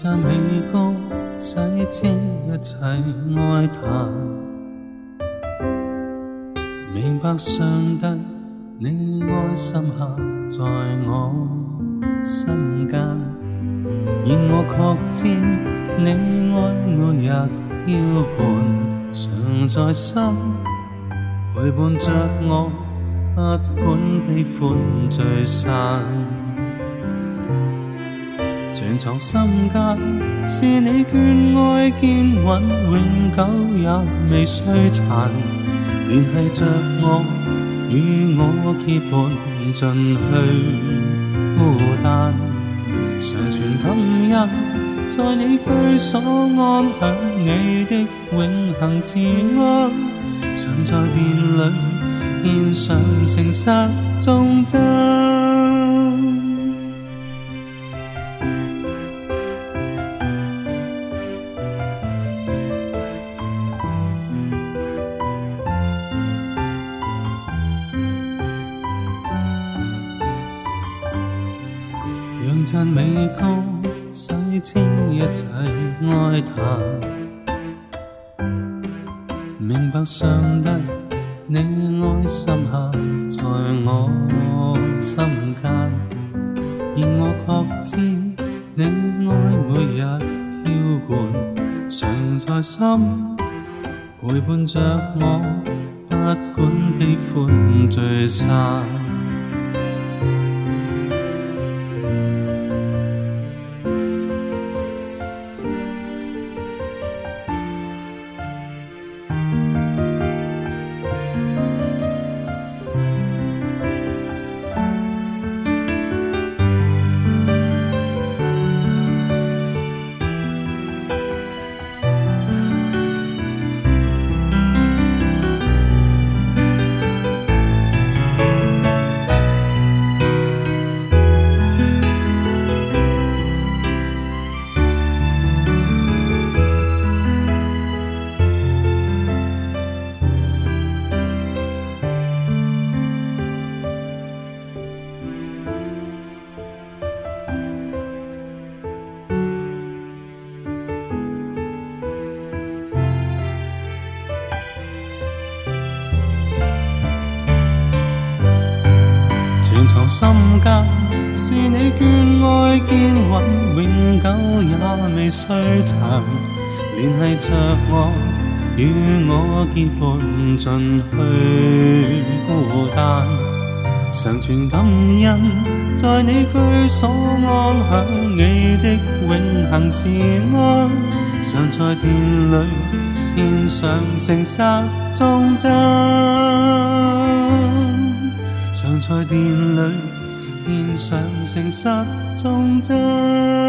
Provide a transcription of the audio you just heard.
赞美歌洗清一切哀叹，明白上帝你爱深刻在我。心间，然我确知你爱每日浇灌常在心，陪伴着我，不管悲欢聚散。全藏心间，是你眷爱坚稳，永久也未衰残。联系着我，与我结伴进去孤单。常存感恩，在你居所安享你的永恒治安，常在殿里献上诚实忠贞。赞美歌洗清一切哀叹，明白上帝你爱深刻在我心间，而我确知你爱每日浇灌常在心，陪伴着我，不管悲欢聚散。心间，是你眷爱坚允，永久也未衰残。联系着我，与我结伴进去孤单。常存感恩，在你居所安享你的永恒治安。常在殿里献上诚实忠贞。在电里献上诚实忠贞。